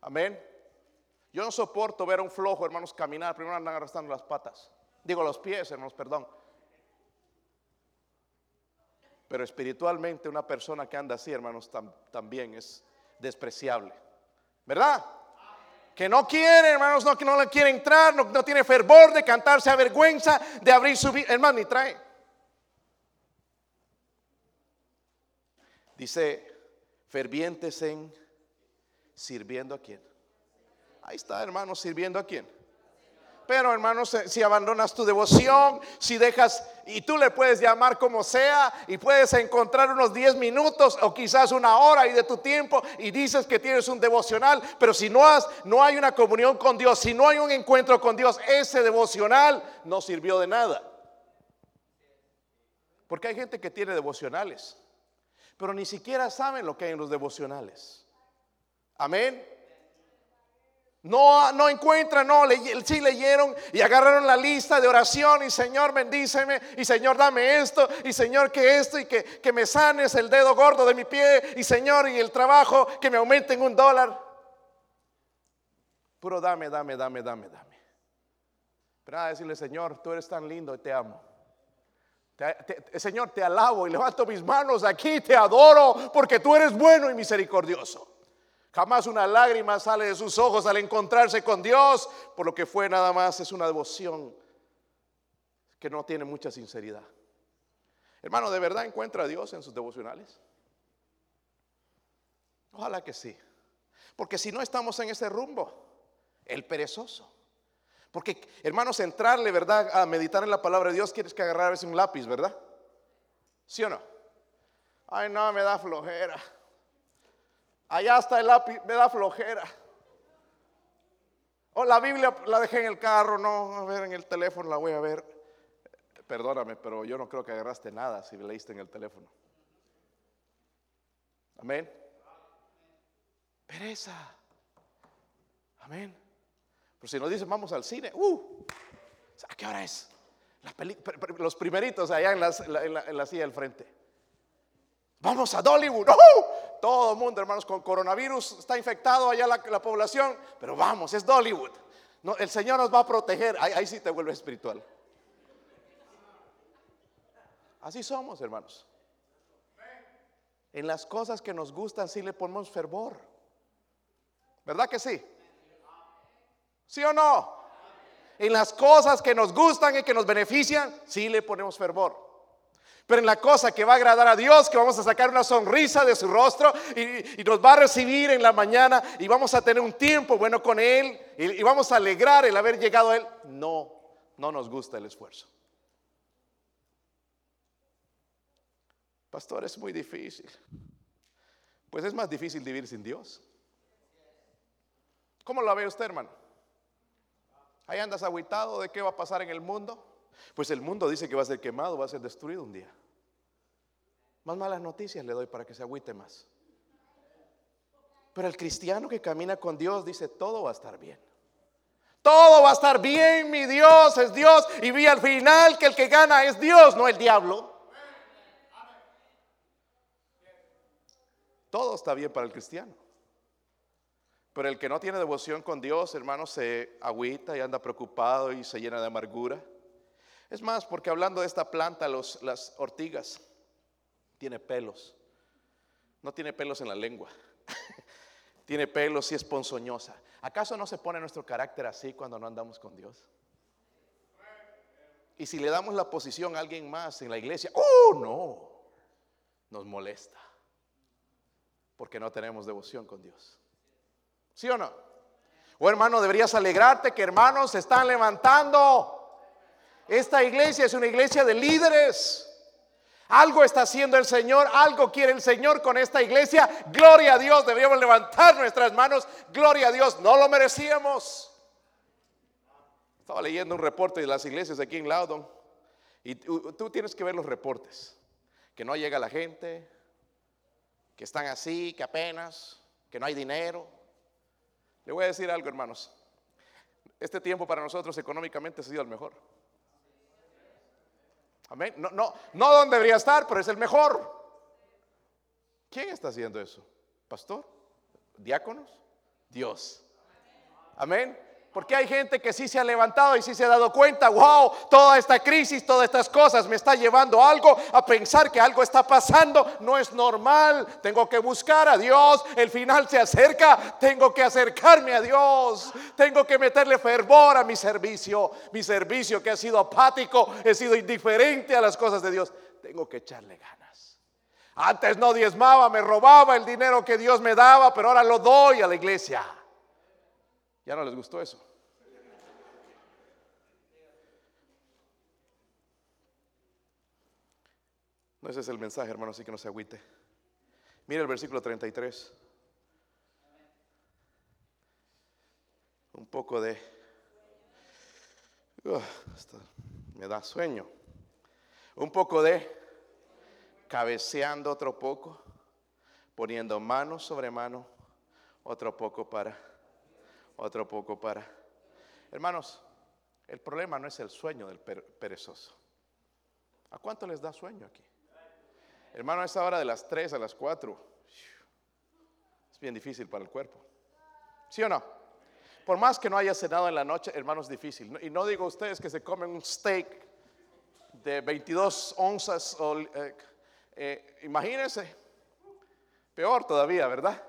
Amén. Yo no soporto ver a un flojo, hermanos, caminar. Primero andan arrastrando las patas. Digo los pies, hermanos, perdón. Pero espiritualmente una persona que anda así, hermanos, también es despreciable. ¿Verdad? Que no quiere, hermanos, no, que no le quiere entrar, no, tiene fervor de cantar, se avergüenza de abrir su vida. Hermano, ni trae. Dice, fervientes en sirviendo a quién. Ahí está, hermanos, sirviendo a quién. Pero hermanos, si abandonas tu devoción, si dejas, y tú le puedes llamar como sea, y puedes encontrar unos 10 minutos o quizás una hora y de tu tiempo, y dices que tienes un devocional, pero si no, has, no hay una comunión con Dios, si no hay un encuentro con Dios, ese devocional no sirvió de nada. Porque hay gente que tiene devocionales pero ni siquiera saben lo que hay en los devocionales. Amén. No, no encuentran, no, le, sí leyeron y agarraron la lista de oración y Señor bendíceme y Señor dame esto y Señor que esto y que, que me sanes el dedo gordo de mi pie y Señor y el trabajo que me aumenten un dólar. Puro dame, dame, dame, dame, dame. Pero a decirle Señor, tú eres tan lindo y te amo. Señor, te alabo y levanto mis manos aquí, te adoro porque tú eres bueno y misericordioso. Jamás una lágrima sale de sus ojos al encontrarse con Dios, por lo que fue nada más es una devoción que no tiene mucha sinceridad. Hermano, ¿de verdad encuentra a Dios en sus devocionales? Ojalá que sí. Porque si no estamos en ese rumbo, el perezoso porque, hermanos, entrarle, ¿verdad? A meditar en la palabra de Dios, quieres que agarrar a veces un lápiz, ¿verdad? ¿Sí o no? Ay, no, me da flojera. Allá está el lápiz, me da flojera. O la Biblia la dejé en el carro, no, a ver, en el teléfono la voy a ver. Perdóname, pero yo no creo que agarraste nada si leíste en el teléfono. Amén. Pereza. Amén. Pero si nos dicen vamos al cine, uh, ¿a qué hora es? los primeritos allá en, la, silla del frente. Vamos a Dollywood. ¡Uh! Todo el mundo, hermanos, con coronavirus está infectado allá la, población, pero vamos, es Dollywood. El Señor nos va a proteger. Ahí, sí te vuelves espiritual. Así somos, hermanos. En las cosas que nos gustan sí le ponemos fervor. ¿Verdad que sí? ¿Sí o no? En las cosas que nos gustan y que nos benefician, sí le ponemos fervor. Pero en la cosa que va a agradar a Dios, que vamos a sacar una sonrisa de su rostro y, nos va a recibir en la mañana y vamos a tener un tiempo bueno con Él y, vamos a alegrar el haber llegado a Él, no, no nos gusta el esfuerzo. Pastor, es muy difícil. Pues es más difícil vivir sin Dios. ¿Cómo la ve usted, hermano? Ahí andas aguitado de qué va a pasar en el mundo. Pues el mundo dice que va a ser quemado, va a ser destruido un día. Más malas noticias le doy para que se agüite más. Pero el cristiano que camina con Dios dice, todo va a estar bien. Todo va a estar bien, mi Dios es Dios. Y vi al final que el que gana es Dios, no el diablo. Todo está bien para el cristiano. Pero el que no tiene devoción con Dios, hermano, se agüita y anda preocupado y se llena de amargura. Es más, porque hablando de esta planta, los, las ortigas, tiene pelos. No tiene pelos en la lengua tiene pelos y es ponzoñosa. ¿Acaso no se pone nuestro carácter así cuando no andamos con Dios? Y si le damos la posición a alguien más en la iglesia, ¡oh no! Nos molesta. Porque no tenemos devoción con Dios. ¿Sí o no? O hermano, deberías alegrarte que hermanos se están levantando. Esta iglesia es una iglesia de líderes. Algo está haciendo el Señor, algo quiere el Señor con esta iglesia. Gloria a Dios, deberíamos levantar nuestras manos. Gloria a Dios, no lo merecíamos. Estaba leyendo un reporte de las iglesias aquí en Loudon y tú, tienes que ver los reportes. Que no llega la gente, que están así, que apenas, que no hay dinero. Le voy a decir algo, hermanos. Este tiempo para nosotros económicamente ha sido el mejor. Amén. No, no, no donde debería estar, pero es el mejor. ¿Quién está haciendo eso? ¿Pastor? ¿Diáconos? Dios. Amén. Porque hay gente que sí se ha levantado y sí se ha dado cuenta, wow, toda esta crisis, todas estas cosas me está llevando algo a pensar que algo está pasando, no es normal, tengo que buscar a Dios, el final se acerca, tengo que acercarme a Dios, tengo que meterle fervor a mi servicio, mi servicio que ha sido apático, he sido indiferente a las cosas de Dios, tengo que echarle ganas. Antes no diezmaba, me robaba el dinero que Dios me daba, pero ahora lo doy a la iglesia. Ya no les gustó eso. No ese es el mensaje, hermano, así que no se agüite. Mira el versículo 33. Un poco de... Me da sueño. Un poco de cabeceando otro poco, poniendo mano sobre mano, otro poco para otro poco para... Hermanos, el problema no es el sueño del perezoso. ¿A cuánto les da sueño aquí? Hermano, a esa hora de las 3 a las 4 es bien difícil para el cuerpo. ¿Sí o no? Por más que no haya cenado en la noche, hermano, es difícil. Y no digo a ustedes que se comen un steak de 22 onzas. Eh, eh, imagínense, peor todavía, ¿verdad?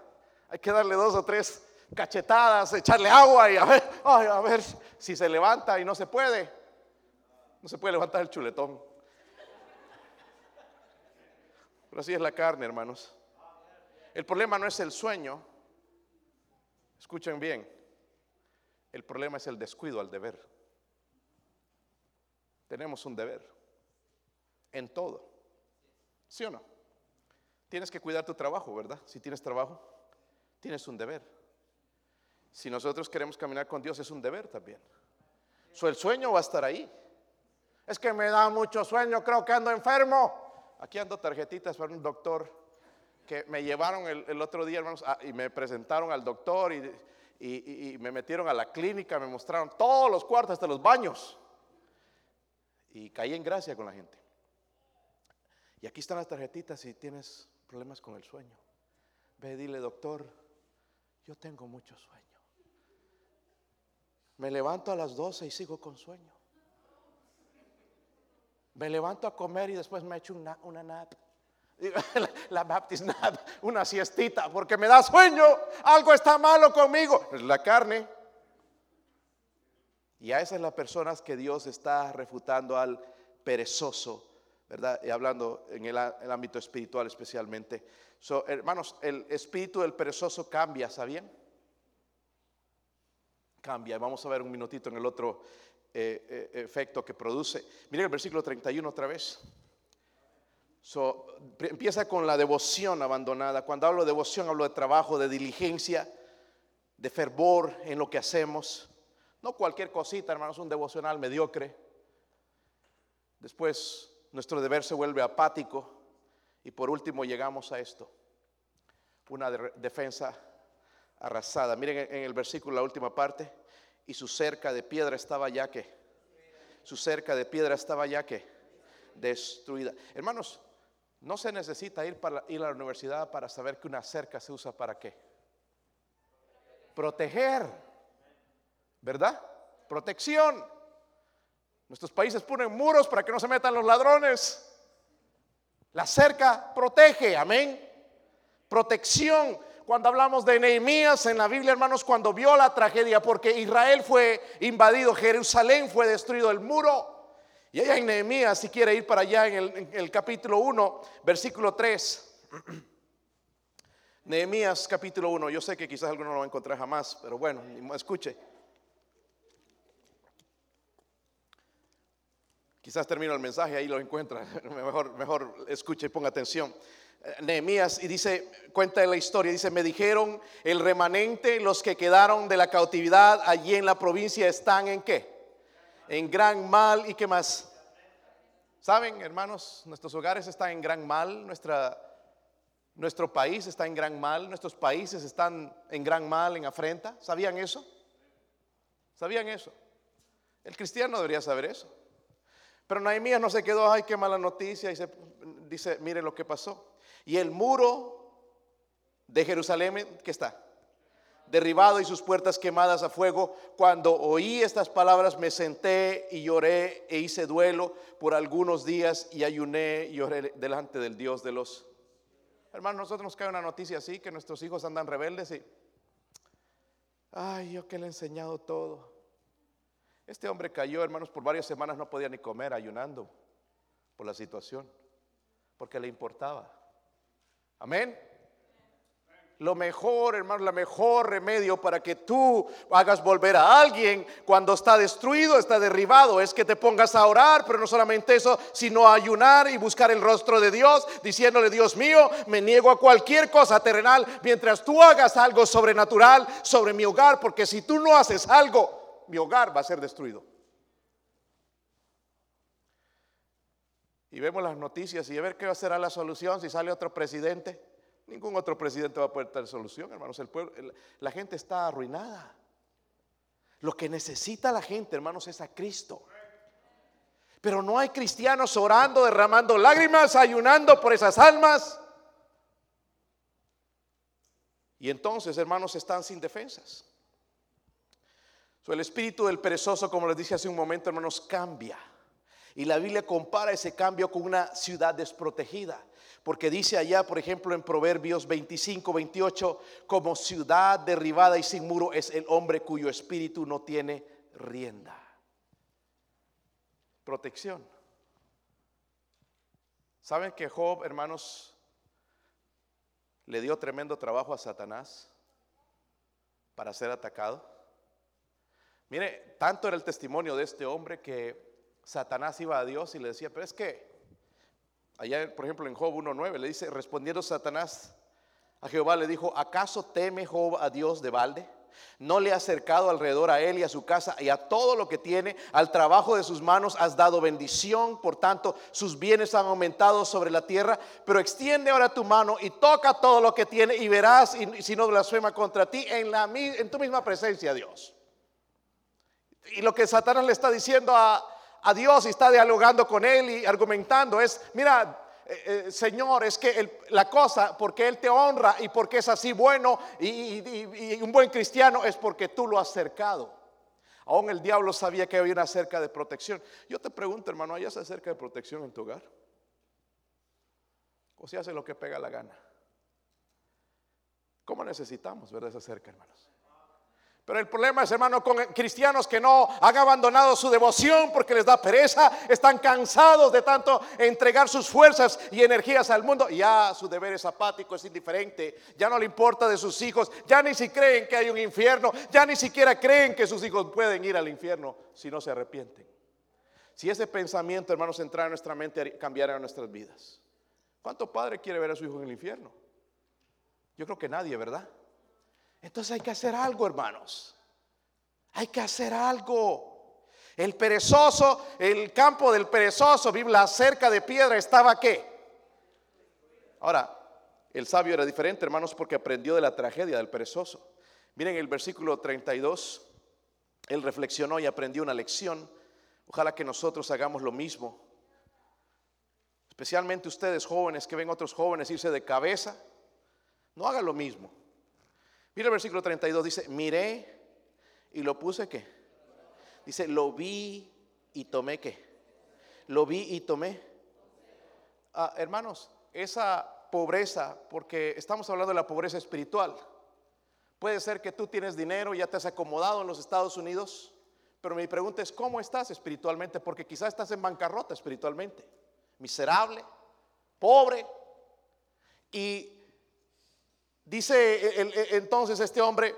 Hay que darle dos o tres cachetadas, echarle agua y a ver, a ver si se levanta y no se puede. No se puede levantar el chuletón. Así es la carne, hermanos. El problema no es el sueño. Escuchen bien. El problema es el descuido al deber. Tenemos un deber en todo. ¿Sí o no? Tienes que cuidar tu trabajo, ¿verdad? Si tienes trabajo, tienes un deber. Si nosotros queremos caminar con Dios es un deber también. el sueño va a estar ahí. Es que me da mucho sueño, creo que ando enfermo. Aquí ando tarjetitas para un doctor que me llevaron el, otro día, hermanos, y me presentaron al doctor y, y, me metieron a la clínica, me mostraron todos los cuartos, hasta los baños. Y caí en gracia con la gente. Y aquí están las tarjetitas si tienes problemas con el sueño. Ve, dile, doctor, yo tengo mucho sueño. Me levanto a las 12 y sigo con sueño. Me levanto a comer y después me echo una, una nap. La Baptist nap, una siestita, porque me da sueño. Algo está malo conmigo. Es la carne. Y a esas las personas que Dios está refutando al perezoso, ¿verdad? Y hablando en el, ámbito espiritual especialmente. hermanos, el espíritu del perezoso cambia, ¿sabían? cambia. Vamos a ver un minutito en el otro eh, eh, efecto que produce. Miren el versículo 31 otra vez. So, empieza con la devoción abandonada. Cuando hablo de devoción, hablo de trabajo, de diligencia, de fervor en lo que hacemos. No cualquier cosita, hermanos, un devocional mediocre. Después nuestro deber se vuelve apático. Y por último llegamos a esto. Una defensa arrasada. Miren en el versículo, la última parte. Y su cerca de piedra estaba ya que. Su cerca de piedra estaba ya que destruida. Hermanos, no se necesita ir, para, ir a la universidad para saber que una cerca se usa para qué. Proteger. ¿Verdad? Protección. Nuestros países ponen muros para que no se metan los ladrones. La cerca protege, amén. Protección. Cuando hablamos de Nehemías en la Biblia, hermanos, cuando vio la tragedia, porque Israel fue invadido, Jerusalén fue destruido, el muro. Y allá en Nehemías, si quiere ir para allá en el, en el capítulo 1, versículo 3. Nehemías capítulo 1, yo sé que quizás alguno no lo va a encontrar jamás, pero bueno, escuche. Quizás termino el mensaje, ahí lo encuentra. Mejor, mejor escuche y ponga atención. Eh, Nehemías y dice, cuenta la historia, dice, me dijeron, el remanente, los que quedaron de la cautividad allí en la provincia están en qué? En gran mal y qué más. ¿Saben, hermanos? Nuestros hogares están en gran mal, nuestra, nuestro país está en gran mal, nuestros países están en gran mal, en afrenta. ¿Sabían eso? ¿Sabían eso? El cristiano debería saber eso. Pero Nehemías no se quedó, ay, qué mala noticia, y se, dice, mire lo que pasó. Y el muro de Jerusalén, ¿qué está? Derribado y sus puertas quemadas a fuego. Cuando oí estas palabras me senté y lloré e hice duelo por algunos días y ayuné y lloré delante del Dios de los... Hermanos, nosotros nos cae una noticia así, que nuestros hijos andan rebeldes y... Ay, yo que le he enseñado todo. Este hombre cayó, hermanos, por varias semanas no podía ni comer ayunando por la situación, porque le importaba. Amén. Lo mejor, hermano, la mejor remedio para que tú hagas volver a alguien cuando está destruido, está derribado, es que te pongas a orar, pero no solamente eso, sino a ayunar y buscar el rostro de Dios, diciéndole, Dios mío, me niego a cualquier cosa terrenal mientras tú hagas algo sobrenatural sobre mi hogar, porque si tú no haces algo, mi hogar va a ser destruido. Y vemos las noticias y a ver qué será la solución si sale otro presidente. Ningún otro presidente va a poder dar solución, hermanos. El pueblo, la gente está arruinada. Lo que necesita la gente, hermanos, es a Cristo. Pero no hay cristianos orando, derramando lágrimas, ayunando por esas almas. Y entonces, hermanos, están sin defensas el espíritu del perezoso, como les dije hace un momento, hermanos, cambia. Y la Biblia compara ese cambio con una ciudad desprotegida. Porque dice allá, por ejemplo, en Proverbios 25, 28, como ciudad derribada y sin muro es el hombre cuyo espíritu no tiene rienda. Protección. ¿Saben que Job, hermanos, le dio tremendo trabajo a Satanás para ser atacado? Mire, tanto era el testimonio de este hombre que Satanás iba a Dios y le decía, pero es que, allá por ejemplo en Job 1.9 le dice, respondiendo Satanás a Jehová le dijo, ¿acaso teme Job a Dios de balde? No le ha acercado alrededor a él y a su casa y a todo lo que tiene, al trabajo de sus manos has dado bendición, por tanto sus bienes han aumentado sobre la tierra, pero extiende ahora tu mano y toca todo lo que tiene y verás y, si no blasfema contra ti en, la, en tu misma presencia, Dios. Y lo que Satanás le está diciendo a, Dios y está dialogando con él y argumentando es, mira, eh, eh, Señor, es que la cosa, porque Él te honra y porque es así bueno y, un buen cristiano, es porque tú lo has cercado. Aún el diablo sabía que había una cerca de protección. Yo te pregunto, hermano, ¿hay esa cerca de protección en tu hogar? ¿O se hace lo que pega la gana? ¿Cómo necesitamos ver esa cerca, hermanos? Pero el problema es, hermano, con cristianos que no han abandonado su devoción porque les da pereza, están cansados de tanto entregar sus fuerzas y energías al mundo. Ya su deber es apático, es indiferente, ya no le importa de sus hijos, ya ni si creen que hay un infierno, ya ni siquiera creen que sus hijos pueden ir al infierno si no se arrepienten. Si ese pensamiento, hermanos, entrara en nuestra mente, cambiara nuestras vidas. ¿Cuánto padre quiere ver a su hijo en el infierno? Yo creo que nadie, ¿verdad? Entonces hay que hacer algo, hermanos. Hay que hacer algo. El perezoso, el campo del perezoso, la cerca de piedra, estaba qué? Ahora, el sabio era diferente, hermanos, porque aprendió de la tragedia del perezoso. Miren el versículo 32, él reflexionó y aprendió una lección. Ojalá que nosotros hagamos lo mismo. Especialmente ustedes jóvenes que ven otros jóvenes irse de cabeza. No hagan lo mismo. Mira el versículo 32, dice, miré y lo puse qué. Dice, lo vi y tomé qué. Lo vi y tomé. Ah, hermanos, esa pobreza, porque estamos hablando de la pobreza espiritual. Puede ser que tú tienes dinero, ya te has acomodado en los Estados Unidos, pero mi pregunta es, ¿cómo estás espiritualmente? Porque quizás estás en bancarrota espiritualmente, miserable, pobre. Y dice entonces este hombre,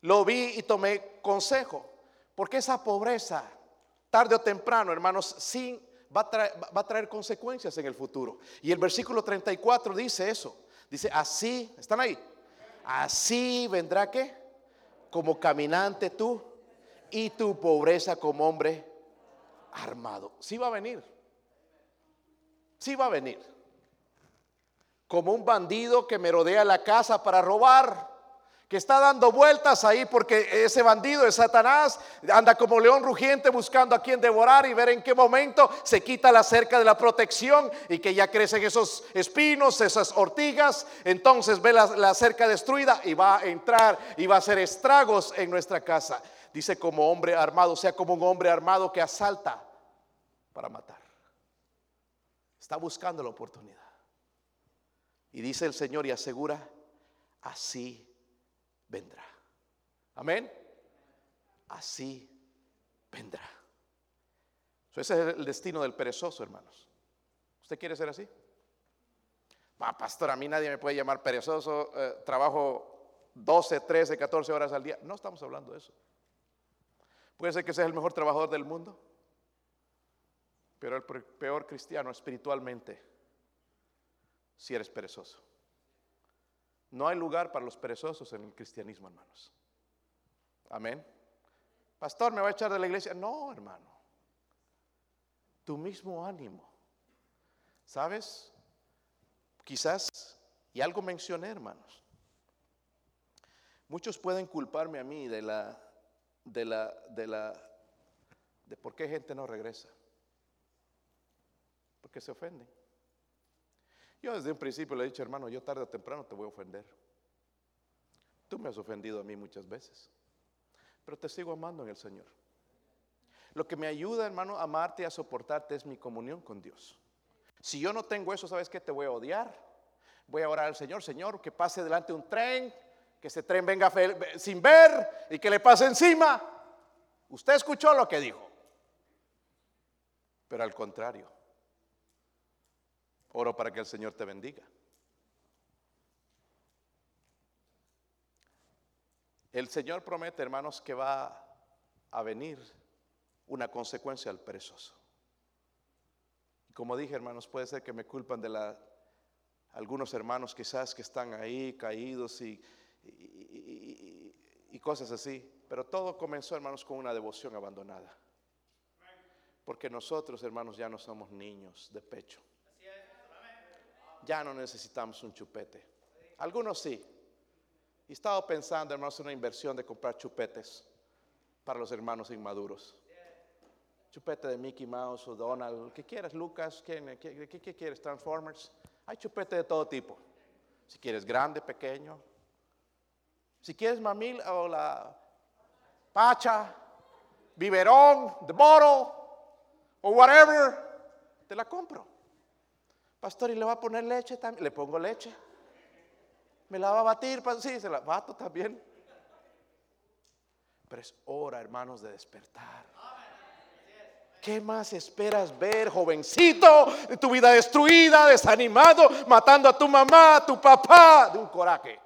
lo vi y tomé consejo, porque esa pobreza, tarde o temprano, hermanos, sin va a, traer, consecuencias en el futuro. Y el versículo 34 dice eso. Dice, así, ¿están ahí? Así vendrá que como caminante tú y tu pobreza como hombre armado. Sí va a venir. Sí va a venir. Como un bandido que merodea la casa para robar que está dando vueltas ahí porque ese bandido es Satanás, anda como león rugiente buscando a quien devorar y ver en qué momento se quita la cerca de la protección y que ya crecen esos espinos, esas ortigas, entonces ve la, cerca destruida y va a entrar y va a hacer estragos en nuestra casa. Dice como hombre armado, sea como un hombre armado que asalta para matar. Está buscando la oportunidad. Y dice el Señor y asegura, así vendrá. Amén. Así vendrá. ese es el destino del perezoso, hermanos. ¿Usted quiere ser así? Va, pastor, a mí nadie me puede llamar perezoso. Eh, trabajo 12, 13, 14 horas al día. No estamos hablando de eso. Puede ser que seas el mejor trabajador del mundo, pero el peor cristiano espiritualmente si eres perezoso. No hay lugar para los perezosos en el cristianismo, hermanos. Amén. Pastor, ¿me va a echar de la iglesia? No, hermano. Tu mismo ánimo. ¿Sabes? Quizás, y algo mencioné, hermanos. Muchos pueden culparme a mí de la, de la, de la, de por qué gente no regresa. Porque se ofenden. Yo desde un principio le he dicho, hermano, yo tarde o temprano te voy a ofender. Tú me has ofendido a mí muchas veces, pero te sigo amando en el Señor. Lo que me ayuda, hermano, a amarte y a soportarte es mi comunión con Dios. Si yo no tengo eso, ¿sabes qué? Te voy a odiar. Voy a orar al Señor, Señor, que pase delante un tren, que ese tren venga sin ver y que le pase encima. Usted escuchó lo que dijo. Pero al contrario, Oro para que el Señor te bendiga. El Señor promete, hermanos, que va a venir una consecuencia al perezoso. Como dije, hermanos, puede ser que me culpan de la, algunos hermanos quizás que están ahí caídos y, y cosas así. Pero todo comenzó, hermanos, con una devoción abandonada. Porque nosotros, hermanos, ya no somos niños de pecho ya no necesitamos un chupete. Algunos sí. Y estaba pensando, hermanos, en una inversión de comprar chupetes para los hermanos inmaduros. Chupete de Mickey Mouse o Donald, ¿qué quieres, Lucas? ¿Qué, qué, quieres? Transformers. Hay chupete de todo tipo. Si quieres grande, pequeño. Si quieres mamil o la pacha, biberón, the bottle o whatever, te la compro. Pastor, ¿y le va a poner leche también? Le pongo leche. ¿Me la va a batir? Sí, se la bato también. Pero es hora, hermanos, de despertar. ¿Qué más esperas ver, jovencito, de tu vida destruida, desanimado, matando a tu mamá, a tu papá, de un coraje?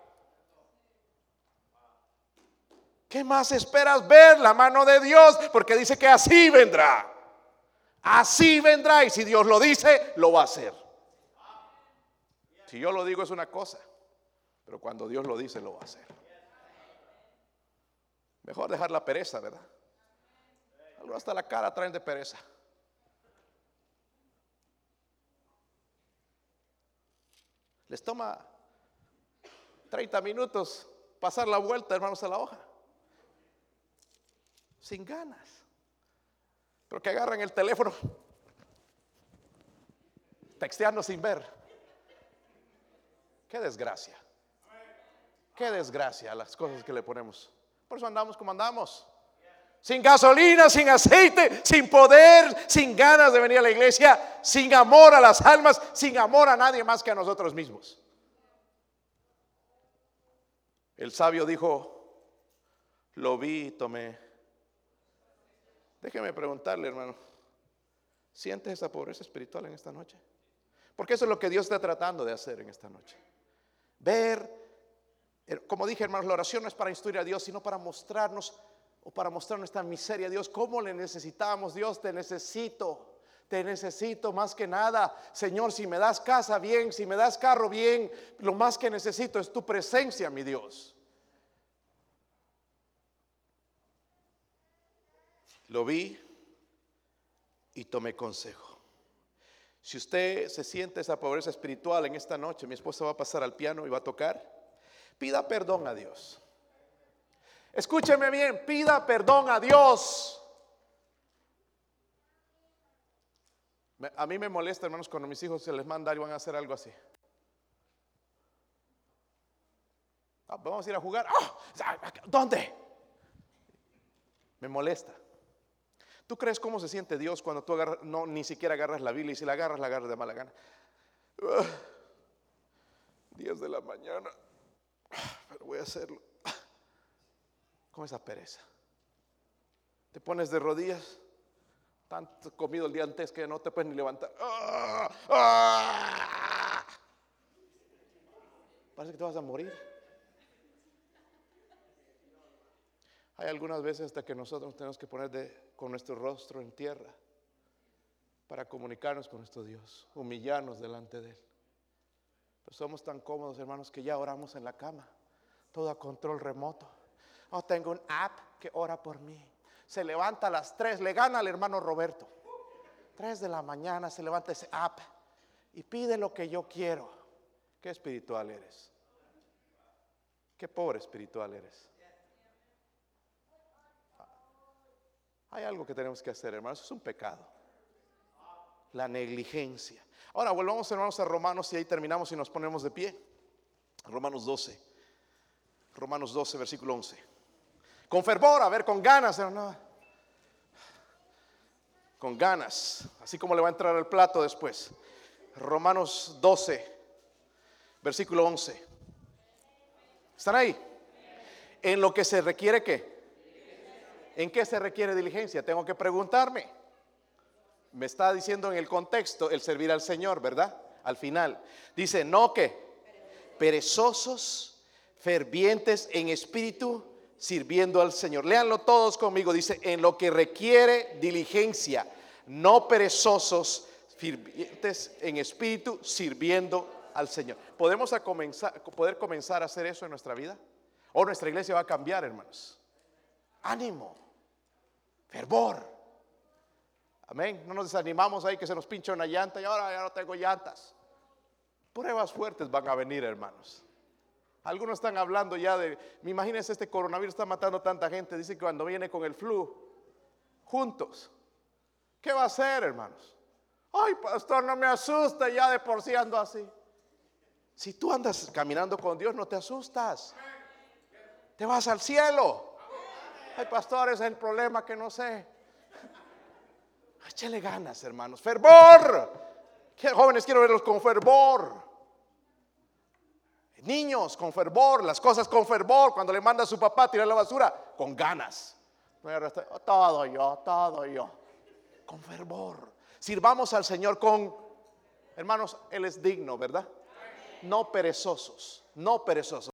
¿Qué más esperas ver? La mano de Dios, porque dice que así vendrá. Así vendrá y si Dios lo dice, lo va a hacer. Si yo lo digo es una cosa, pero cuando Dios lo dice lo va a hacer. Mejor dejar la pereza, ¿verdad? Algo hasta la cara traen de pereza. Les toma 30 minutos pasar la vuelta, hermanos, a la hoja. Sin ganas. Pero que agarran el teléfono, texteando sin ver. Qué desgracia. Qué desgracia las cosas que le ponemos. Por eso andamos como andamos. Sin gasolina, sin aceite, sin poder, sin ganas de venir a la iglesia, sin amor a las almas, sin amor a nadie más que a nosotros mismos. El sabio dijo, lo vi y tomé. Déjeme preguntarle, hermano, ¿sientes esa pobreza espiritual en esta noche? Porque eso es lo que Dios está tratando de hacer en esta noche. Ver, eh, como dije, hermanos, la oración no es para instruir a Dios, sino para mostrarnos o para mostrar nuestra miseria a Dios, cómo le necesitamos, Dios, te necesito. Te necesito más que nada. Señor, si me das casa bien, si me das carro bien, lo más que necesito es tu presencia, mi Dios. Lo vi y tomé consejo. Si usted se siente esa pobreza espiritual en esta noche, mi esposa va a pasar al piano y va a tocar, pida perdón a Dios. Escúcheme bien, pida perdón a Dios. A mí me molesta, hermanos, cuando mis hijos se les manda y van a hacer algo así. Ah, vamos a ir a jugar. Ah, ¿Dónde? Me molesta. ¿Tú crees cómo se siente Dios cuando tú agarras, no, ni siquiera agarras la Biblia y si la agarras, la agarras de mala gana? 10 de la mañana, pero voy a hacerlo con esa pereza. Te pones de rodillas, tanto comido el día antes que no te puedes ni levantar. ¡Ah! ¡Ah! Parece que te vas a morir. Hay algunas veces hasta que nosotros tenemos que poner de, con nuestro rostro en tierra para comunicarnos con nuestro Dios, humillarnos delante de Él. Pero somos tan cómodos, hermanos, que ya oramos en la cama, todo a control remoto. Oh, tengo un app que ora por mí. Se levanta a las 3, le gana al hermano Roberto. 3 de la mañana se levanta ese app y pide lo que yo quiero. Qué espiritual eres. Qué pobre espiritual eres. Hay algo que tenemos que hacer, hermanos. Es un pecado. La negligencia. Ahora volvamos, hermanos, a Romanos y ahí terminamos y nos ponemos de pie. Romanos 12. Romanos 12, versículo 11 con fervor, a ver, con ganas, no. Con ganas, así como le va a entrar el plato después. Romanos 12, versículo 11. ¿Están ahí? En lo que se requiere qué? ¿En qué se requiere diligencia? Tengo que preguntarme. Me está diciendo en el contexto el servir al Señor, ¿verdad? Al final. Dice, no que perezosos, fervientes en espíritu, sirviendo al Señor. Léanlo todos conmigo. Dice, en lo que requiere diligencia, no perezosos, firmes en espíritu, sirviendo al Señor. ¿Podemos comenzar, poder comenzar a hacer eso en nuestra vida? ¿O nuestra iglesia va a cambiar, hermanos? Ánimo, fervor. Amén. No nos desanimamos ahí que se nos pincha una llanta y ahora ya no tengo llantas. Pruebas fuertes van a venir, hermanos. Algunos están hablando ya de, me imagínense este coronavirus está matando tanta gente, dice que cuando viene con el flu, juntos, ¿qué va a hacer, hermanos? Ay, pastor, no me asusta, ya de por sí ando así. Si tú andas caminando con Dios, no te asustas. Te vas al cielo. Ay, pastor, ese es el problema que no sé. Échale ganas, hermanos. Fervor. Jóvenes, quiero verlos con fervor. Niños con fervor, las cosas con fervor. Cuando le manda a su papá a tirar la basura, con ganas. Todo yo, todo yo. Con fervor. Sirvamos al Señor con, hermanos, Él es digno, ¿verdad? No perezosos, no perezosos.